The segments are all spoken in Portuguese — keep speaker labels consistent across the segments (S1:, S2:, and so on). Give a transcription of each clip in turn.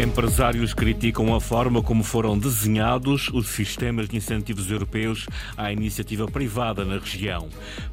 S1: Empresários criticam a forma como foram desenhados os sistemas de incentivos europeus à iniciativa privada na região.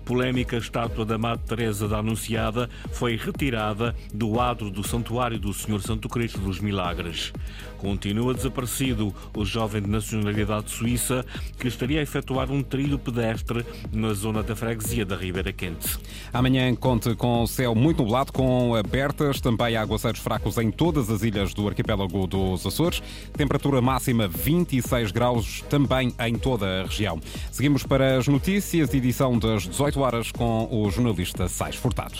S1: Polémica estátua da Madre Teresa da Anunciada foi retirada do adro do Santuário do Senhor Santo Cristo dos Milagres. Continua desaparecido o jovem de nacionalidade suíça que estaria a efetuar um trilho pedestre na zona da freguesia da Ribeira Quente.
S2: Amanhã conte com céu muito nublado, com abertas, também aguaceiros fracos em todas as ilhas do arquipélago dos Açores. Temperatura máxima 26 graus também em toda a região. Seguimos para as notícias, edição das 18 horas com o jornalista Sais Furtado.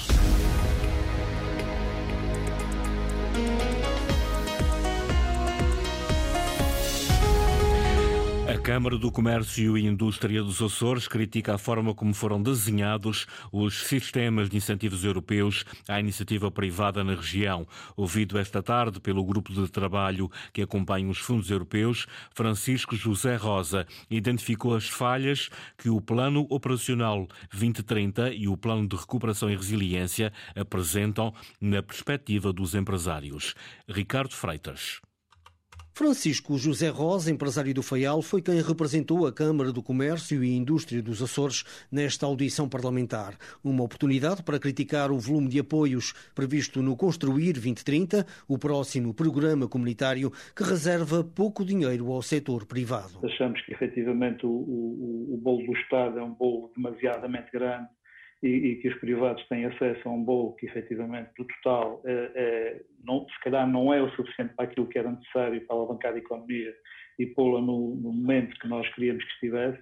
S1: Câmara do Comércio e Indústria dos Açores critica a forma como foram desenhados os sistemas de incentivos europeus à iniciativa privada na região. Ouvido esta tarde pelo grupo de trabalho que acompanha os fundos europeus, Francisco José Rosa identificou as falhas que o Plano Operacional 2030 e o Plano de Recuperação e Resiliência apresentam na perspectiva dos empresários. Ricardo Freitas.
S3: Francisco José Rosa, empresário do Faial, foi quem representou a Câmara do Comércio e Indústria dos Açores nesta audição parlamentar. Uma oportunidade para criticar o volume de apoios previsto no Construir 2030, o próximo programa comunitário que reserva pouco dinheiro ao setor privado.
S4: Achamos que efetivamente o, o, o bolo do Estado é um bolo demasiadamente grande e, e, que os privados têm acesso a um bolo que efetivamente do total é, é, não, se calhar não é o suficiente para aquilo que era necessário para alavancar a economia e pô-la no, no, momento que nós queríamos que estivesse.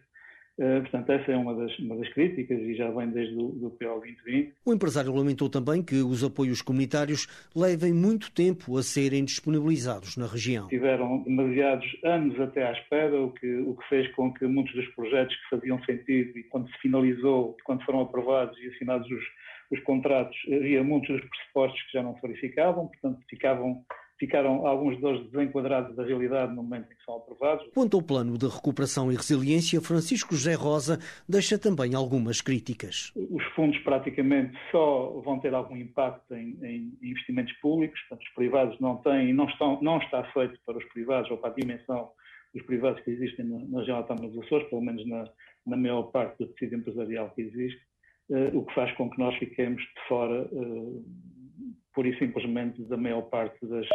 S4: Uh, portanto, essa é uma das, uma das críticas e já vem desde o do PO 2020.
S3: O empresário lamentou também que os apoios comunitários levem muito tempo a serem disponibilizados na região.
S4: Tiveram demasiados anos até à espera, o que, o que fez com que muitos dos projetos que faziam sentido e quando se finalizou, quando foram aprovados e assinados os, os contratos, havia muitos dos pressupostos que já não se verificavam, portanto, ficavam ficaram alguns deles desenquadrados da realidade no momento em que são aprovados.
S3: Quanto ao plano de recuperação e resiliência, Francisco José Rosa deixa também algumas críticas.
S4: Os fundos praticamente só vão ter algum impacto em, em investimentos públicos, portanto os privados não têm, não, estão, não está feito para os privados ou para a dimensão dos privados que existem na, na região autónoma dos Açores, pelo menos na, na maior parte do tecido empresarial que existe, uh, o que faz com que nós fiquemos de fora uh, pura e simplesmente da maior parte das,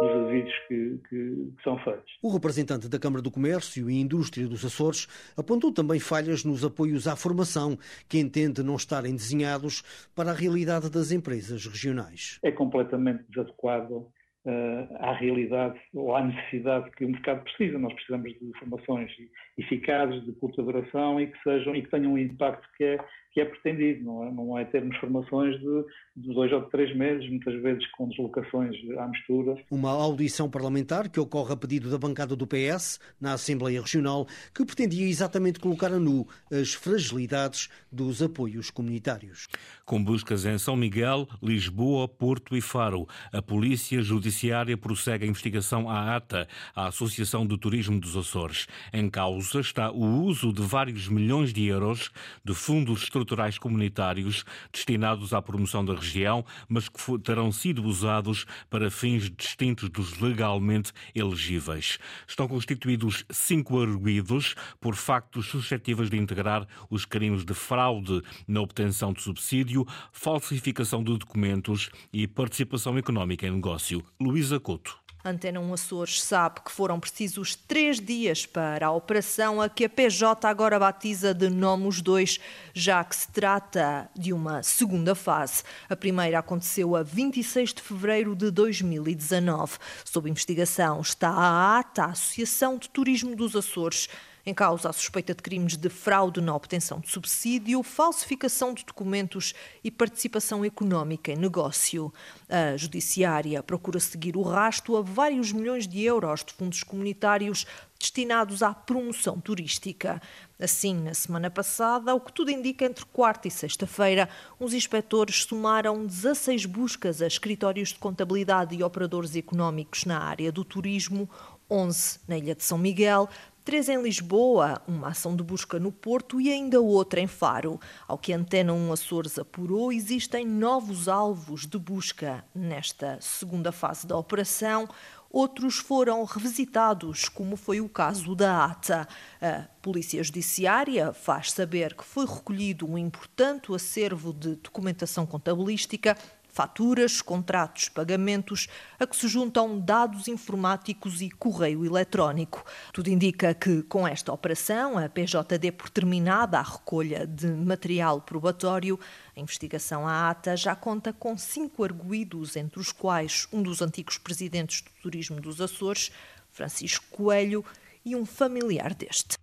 S4: dos avisos que, que, que, são feitos.
S3: O representante da Câmara do Comércio e Indústria dos Açores apontou também falhas nos apoios à formação, que entende não estarem desenhados para a realidade das empresas regionais.
S4: É completamente desadequado uh, à realidade ou à necessidade que o mercado precisa. Nós precisamos de formações eficazes, de curta duração e que sejam e que tenham um impacto que é que é pretendido, não é? Não é termos formações de, de dois ou de três meses, muitas vezes com deslocações à mistura.
S3: Uma audição parlamentar que ocorre a pedido da bancada do PS na Assembleia Regional, que pretendia exatamente colocar a nu as fragilidades dos apoios comunitários.
S1: Com buscas em São Miguel, Lisboa, Porto e Faro, a Polícia Judiciária prossegue a investigação à ATA, a Associação do Turismo dos Açores. Em causa está o uso de vários milhões de euros de fundos estruturais comunitários destinados à promoção da região, mas que terão sido usados para fins distintos dos legalmente elegíveis. Estão constituídos cinco arguídos por factos suscetíveis de integrar os crimes de fraude na obtenção de subsídio, falsificação de documentos e participação económica em negócio. Luísa Couto.
S5: Antena 1 Açores sabe que foram precisos três dias para a operação, a que a PJ agora batiza de Nomos 2, já que se trata de uma segunda fase. A primeira aconteceu a 26 de fevereiro de 2019. Sob investigação está a ATA, a Associação de Turismo dos Açores. Em causa a suspeita de crimes de fraude na obtenção de subsídio, falsificação de documentos e participação económica em negócio. A Judiciária procura seguir o rasto a vários milhões de euros de fundos comunitários destinados à promoção turística. Assim, na semana passada, o que tudo indica, entre quarta e sexta-feira, os inspectores somaram 16 buscas a escritórios de contabilidade e operadores económicos na área do turismo, 11 na Ilha de São Miguel, três em Lisboa, uma ação de busca no Porto e ainda outra em Faro. Ao que a Antena 1 Açores apurou, existem novos alvos de busca nesta segunda fase da operação. outros foram revisitados, como foi o caso da ATA. A Polícia Judiciária faz saber que foi recolhido um importante acervo de documentação contabilística faturas, contratos, pagamentos, a que se juntam dados informáticos e correio eletrónico. Tudo indica que, com esta operação, a PJD por terminada a recolha de material probatório, a investigação à ata já conta com cinco arguídos, entre os quais um dos antigos presidentes do Turismo dos Açores, Francisco Coelho, e um familiar deste.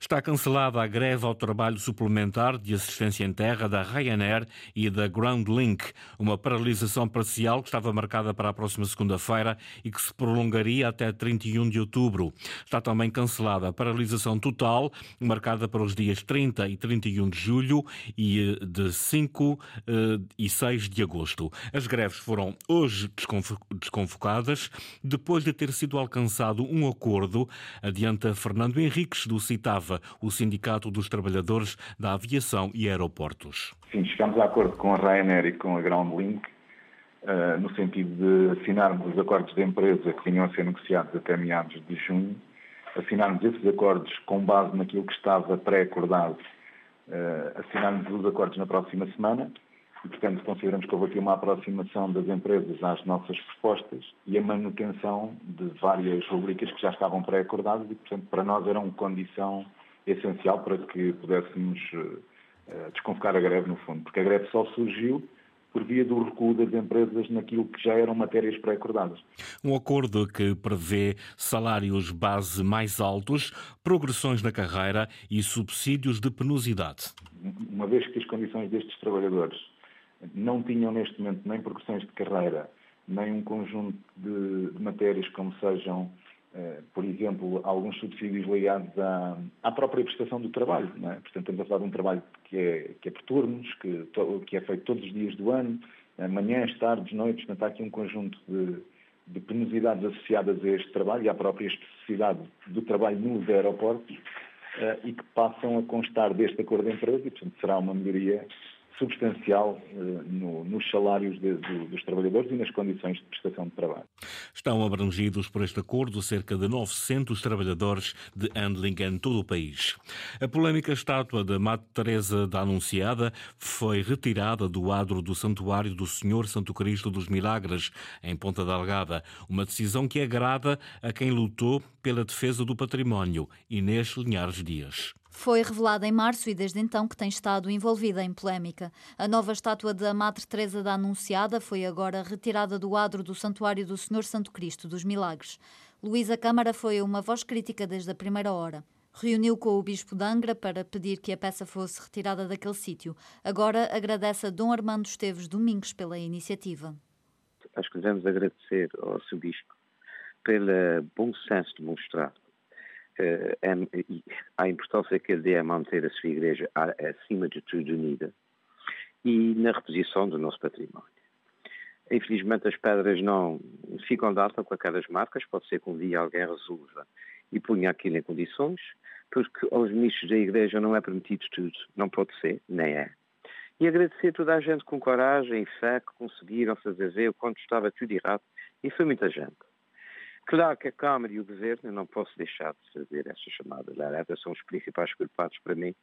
S1: Está cancelada a greve ao trabalho suplementar de assistência em terra da Ryanair e da Groundlink, uma paralisação parcial que estava marcada para a próxima segunda-feira e que se prolongaria até 31 de outubro. Está também cancelada a paralisação total, marcada para os dias 30 e 31 de julho e eh, de 5 eh, e 6 de agosto. As greves foram hoje desconvocadas depois de ter sido alcançado um acordo, adianta Fernando Henriques do o Sindicato dos Trabalhadores da Aviação e Aeroportos.
S6: Sim, chegamos a acordo com a Ryanair e com a Groundlink uh, no sentido de assinarmos os acordos de empresa que vinham a ser negociados até meados de junho, assinarmos esses acordos com base naquilo que estava pré-acordado, uh, assinarmos os acordos na próxima semana e, portanto, consideramos que houve aqui uma aproximação das empresas às nossas propostas e a manutenção de várias rubricas que já estavam pré-acordadas e, portanto, para nós era uma condição essencial para que pudéssemos uh, desconvocar a greve, no fundo, porque a greve só surgiu por via do recuo das empresas naquilo que já eram matérias pré-acordadas.
S1: Um acordo que prevê salários base mais altos, progressões na carreira e subsídios de penosidade.
S6: Uma vez que as condições destes trabalhadores não tinham neste momento nem progressões de carreira, nem um conjunto de, de matérias como sejam, eh, por exemplo, alguns subsídios ligados à, à própria prestação do trabalho. É? Portanto, estamos a falar de um trabalho que é, que é por turnos, que, que é feito todos os dias do ano, eh, manhãs, tardes, noites, portanto, há aqui um conjunto de, de penosidades associadas a este trabalho e à própria especificidade do trabalho nos aeroportos eh, e que passam a constar deste acordo de empresa e, portanto, será uma melhoria substancial eh, no, nos salários de, de, dos trabalhadores e nas condições de prestação de trabalho.
S1: Estão abrangidos por este acordo cerca de 900 trabalhadores de handling em todo o país. A polémica estátua de Madre Teresa da Anunciada foi retirada do adro do Santuário do Senhor Santo Cristo dos Milagres, em Ponta Delgada, uma decisão que agrada a quem lutou pela defesa do património, Inês Linhares Dias.
S7: Foi revelada em março e desde então que tem estado envolvida em polémica. A nova estátua da Madre Teresa da Anunciada foi agora retirada do adro do Santuário do Senhor Santo Cristo dos Milagres. Luísa Câmara foi uma voz crítica desde a primeira hora. Reuniu com o Bispo de Angra para pedir que a peça fosse retirada daquele sítio. Agora agradece a Dom Armando Esteves Domingos pela iniciativa.
S8: Acho que devemos agradecer ao seu Bispo pelo bom senso demonstrado a importância que ele dê a manter a sua igreja acima de tudo unida e na reposição do nosso património. Infelizmente as pedras não ficam data com aquelas marcas, pode ser que um dia alguém resolva e ponha aquilo em condições, porque aos ministros da igreja não é permitido tudo, não pode ser, nem é. E agradecer a toda a gente com coragem e fé que conseguiram fazer ver o quanto estava tudo errado, e foi muita gente. Claro que a Câmara e o Governo, não posso deixar de fazer essa chamada alerta, são os principais culpados para mim,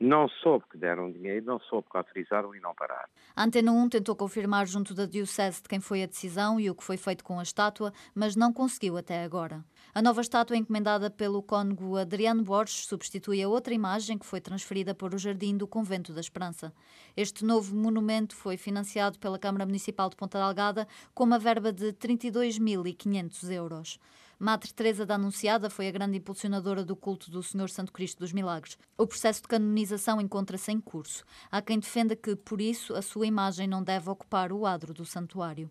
S8: não só porque deram dinheiro, não só porque autorizaram e não pararam.
S7: A Antena 1 tentou confirmar junto da Diocese de quem foi a decisão e o que foi feito com a estátua, mas não conseguiu até agora. A nova estátua encomendada pelo cônego Adriano Borges substitui a outra imagem que foi transferida para o Jardim do Convento da Esperança. Este novo monumento foi financiado pela Câmara Municipal de Ponta Delgada com uma verba de 32.500 euros. Madre Teresa da Anunciada foi a grande impulsionadora do culto do Senhor Santo Cristo dos Milagres. O processo de canonização encontra-se em curso. Há quem defenda que, por isso, a sua imagem não deve ocupar o adro do santuário.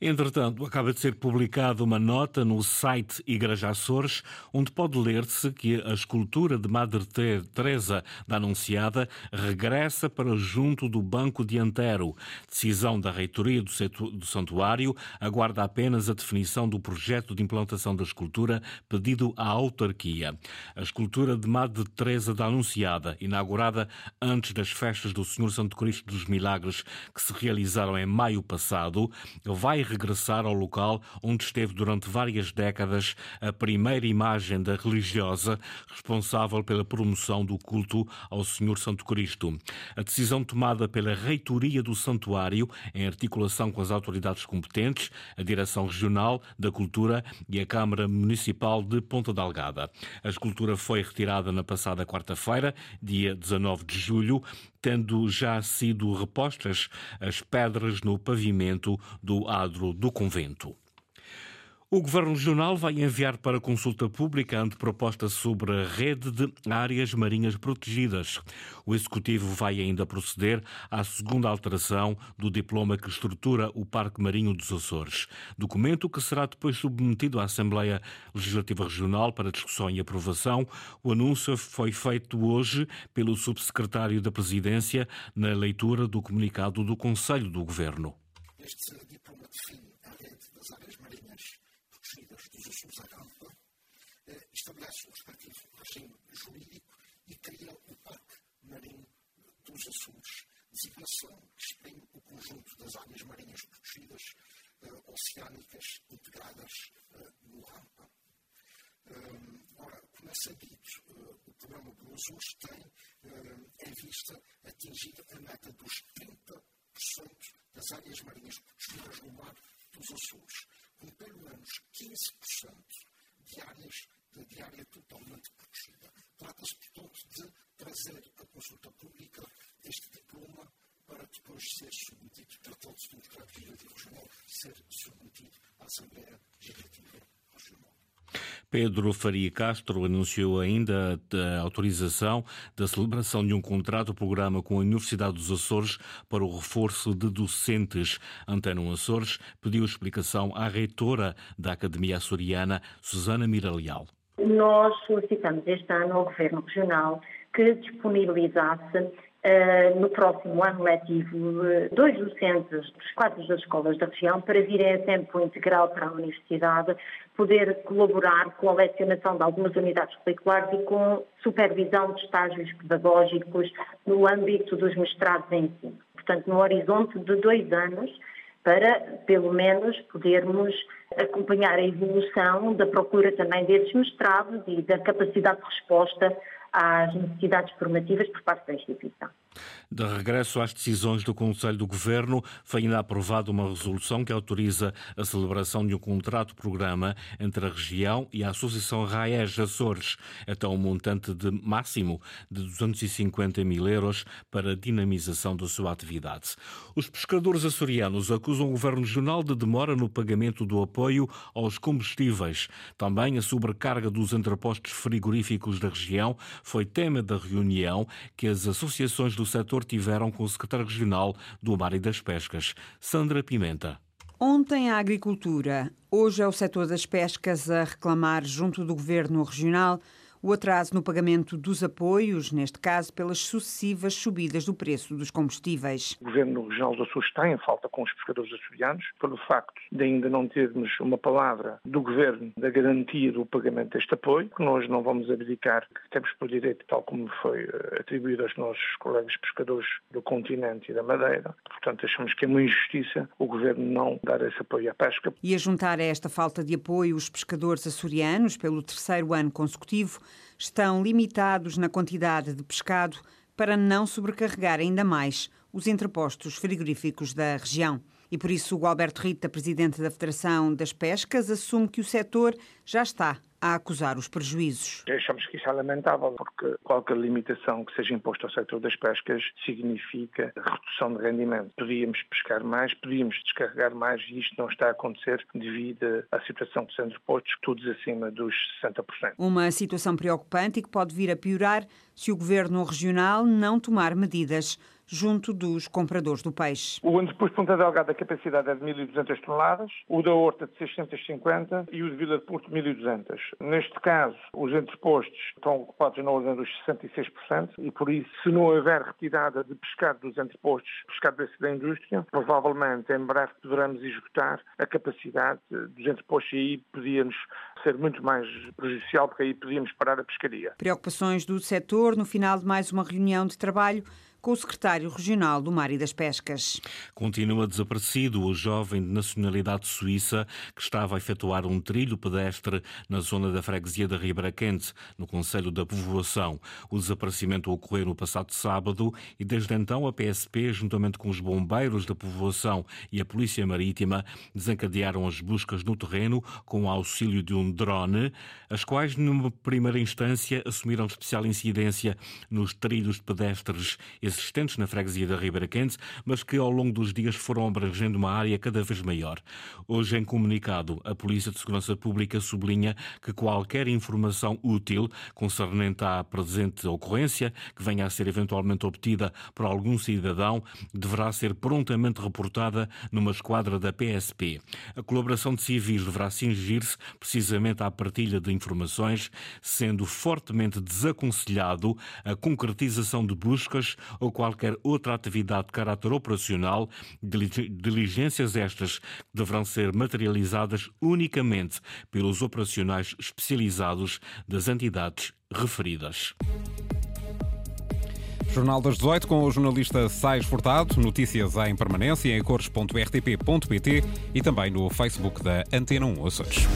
S1: Entretanto, acaba de ser publicada uma nota no site Igreja Açores, onde pode ler-se que a escultura de Madre Teresa da Anunciada regressa para junto do Banco Dianteiro. Decisão da reitoria do santuário aguarda apenas a definição do projeto de implantação da escultura pedido à autarquia. A escultura de Madre Teresa da Anunciada, inaugurada antes das festas do Senhor Santo Cristo dos Milagres, que se realizaram em maio passado, vai regressar ao local onde esteve durante várias décadas a primeira imagem da religiosa responsável pela promoção do culto ao Senhor Santo Cristo. A decisão tomada pela reitoria do santuário, em articulação com as autoridades competentes, a Direção Regional da Cultura e a Câmara Municipal de Ponta Delgada. A escultura foi retirada na passada quarta-feira, dia 19 de julho, tendo já sido repostas as pedras no pavimento do adro do convento. O Governo Regional vai enviar para consulta pública a anteproposta sobre a rede de áreas marinhas protegidas. O Executivo vai ainda proceder à segunda alteração do diploma que estrutura o Parque Marinho dos Açores. Documento que será depois submetido à Assembleia Legislativa Regional para discussão e aprovação. O anúncio foi feito hoje pelo Subsecretário da Presidência na leitura do comunicado do Conselho do Governo. Este diploma define a rede das áreas marinhas protegidas dos Açores à Rampa, eh, estabelece o respectivo regime jurídico e cria o Parque Marinho dos Açores, designação que exprime o conjunto das áreas marinhas protegidas eh, oceânicas integradas eh, no Rampa. Ora, como é sabido, o programa do Açores tem em vista atingir a meta dos 30% das áreas marinhas protegidas no mar dos Açores com pelo menos 15% de áreas de área totalmente protegida. Trata-se, portanto, de trazer à consulta pública este diploma para depois ser submetido, tratando-se de um decreto legislativo regional, ser submetido à Assembleia Legislativa Regional. Pedro Faria Castro anunciou ainda a autorização da celebração de um contrato-programa com a Universidade dos Açores para o reforço de docentes. Anteno Açores pediu explicação à reitora da Academia Açoriana, Susana Miraleal.
S9: Nós solicitamos este ano ao Governo Regional que disponibilizasse no próximo ano letivo uh, dois docentes dos quadros das escolas da região para virem a tempo integral para a Universidade, poder colaborar com a lecionação de algumas unidades curriculares e com supervisão de estágios pedagógicos no âmbito dos mestrados em ensino. Portanto, no horizonte de dois anos, para, pelo menos, podermos acompanhar a evolução da procura também desses mestrados e da capacidade de resposta às necessidades formativas por parte da instituição.
S1: De regresso às decisões do Conselho do Governo, foi ainda aprovada uma resolução que autoriza a celebração de um contrato-programa entre a região e a Associação RAES Açores, até um montante de máximo de 250 mil euros para a dinamização da sua atividade. Os pescadores açorianos acusam o Governo Regional de demora no pagamento do apoio aos combustíveis. Também a sobrecarga dos entrepostos frigoríficos da região foi tema da reunião que as associações do setor tiveram com o secretário regional do Mar e das Pescas, Sandra Pimenta.
S10: Ontem a agricultura, hoje é o setor das pescas a reclamar junto do governo regional o atraso no pagamento dos apoios, neste caso pelas sucessivas subidas do preço dos combustíveis.
S11: O Governo Regional do Sul está em falta com os pescadores açorianos, pelo facto de ainda não termos uma palavra do Governo da garantia do pagamento deste apoio, que nós não vamos abdicar, que temos por direito, tal como foi eh, atribuído aos nossos colegas pescadores do continente e da Madeira. Portanto, achamos que é uma injustiça o Governo não dar esse apoio à pesca.
S10: E a juntar a esta falta de apoio os pescadores açorianos, pelo terceiro ano consecutivo, estão limitados na quantidade de pescado para não sobrecarregar ainda mais os entrepostos frigoríficos da região. E por isso o Alberto Rita, presidente da Federação das Pescas, assume que o setor já está a acusar os prejuízos.
S11: Achamos que isso é lamentável, porque qualquer limitação que seja imposta ao setor das pescas significa redução de rendimento. Podíamos pescar mais, podíamos descarregar mais e isto não está a acontecer devido à situação dos entrepostos, todos acima dos 60%.
S10: Uma situação preocupante e que pode vir a piorar se o governo regional não tomar medidas junto dos compradores do peixe.
S11: O entreposto de Ponta Delgada, a capacidade é de 1.200 toneladas, o da Horta de 650 e o de Vila de Porto 1.200. Neste caso, os entrepostos estão ocupados na ordem dos 66% e, por isso, se não houver retirada de pescado dos entrepostos, pescado desse da indústria, provavelmente em breve poderemos esgotar a capacidade dos entrepostos e aí podíamos ser muito mais prejudicial, porque aí podíamos parar a pescaria.
S10: Preocupações do setor no final de mais uma reunião de trabalho com o secretário regional do Mar e das Pescas.
S1: Continua desaparecido o jovem de nacionalidade suíça que estava a efetuar um trilho pedestre na zona da freguesia da Ribeira Quente, no Conselho da Povoação. O desaparecimento ocorreu no passado sábado e desde então a PSP, juntamente com os bombeiros da povoação e a Polícia Marítima, desencadearam as buscas no terreno com o auxílio de um drone, as quais, numa primeira instância, assumiram especial incidência nos trilhos de pedestres existentes na freguesia da Ribeira Quente, mas que ao longo dos dias foram abrangendo uma área cada vez maior. Hoje, em comunicado, a Polícia de Segurança Pública sublinha que qualquer informação útil concernente à presente ocorrência, que venha a ser eventualmente obtida por algum cidadão, deverá ser prontamente reportada numa esquadra da PSP. A colaboração de civis deverá cingir-se precisamente à partilha de informações, sendo fortemente desaconselhado a concretização de buscas ou qualquer outra atividade de caráter operacional, diligências estas deverão ser materializadas unicamente pelos operacionais especializados das entidades referidas.
S2: Jornal das 18 com o jornalista Sais Furtado. Notícias em permanência em cores.rtp.pt e também no Facebook da Antena 1 Açores.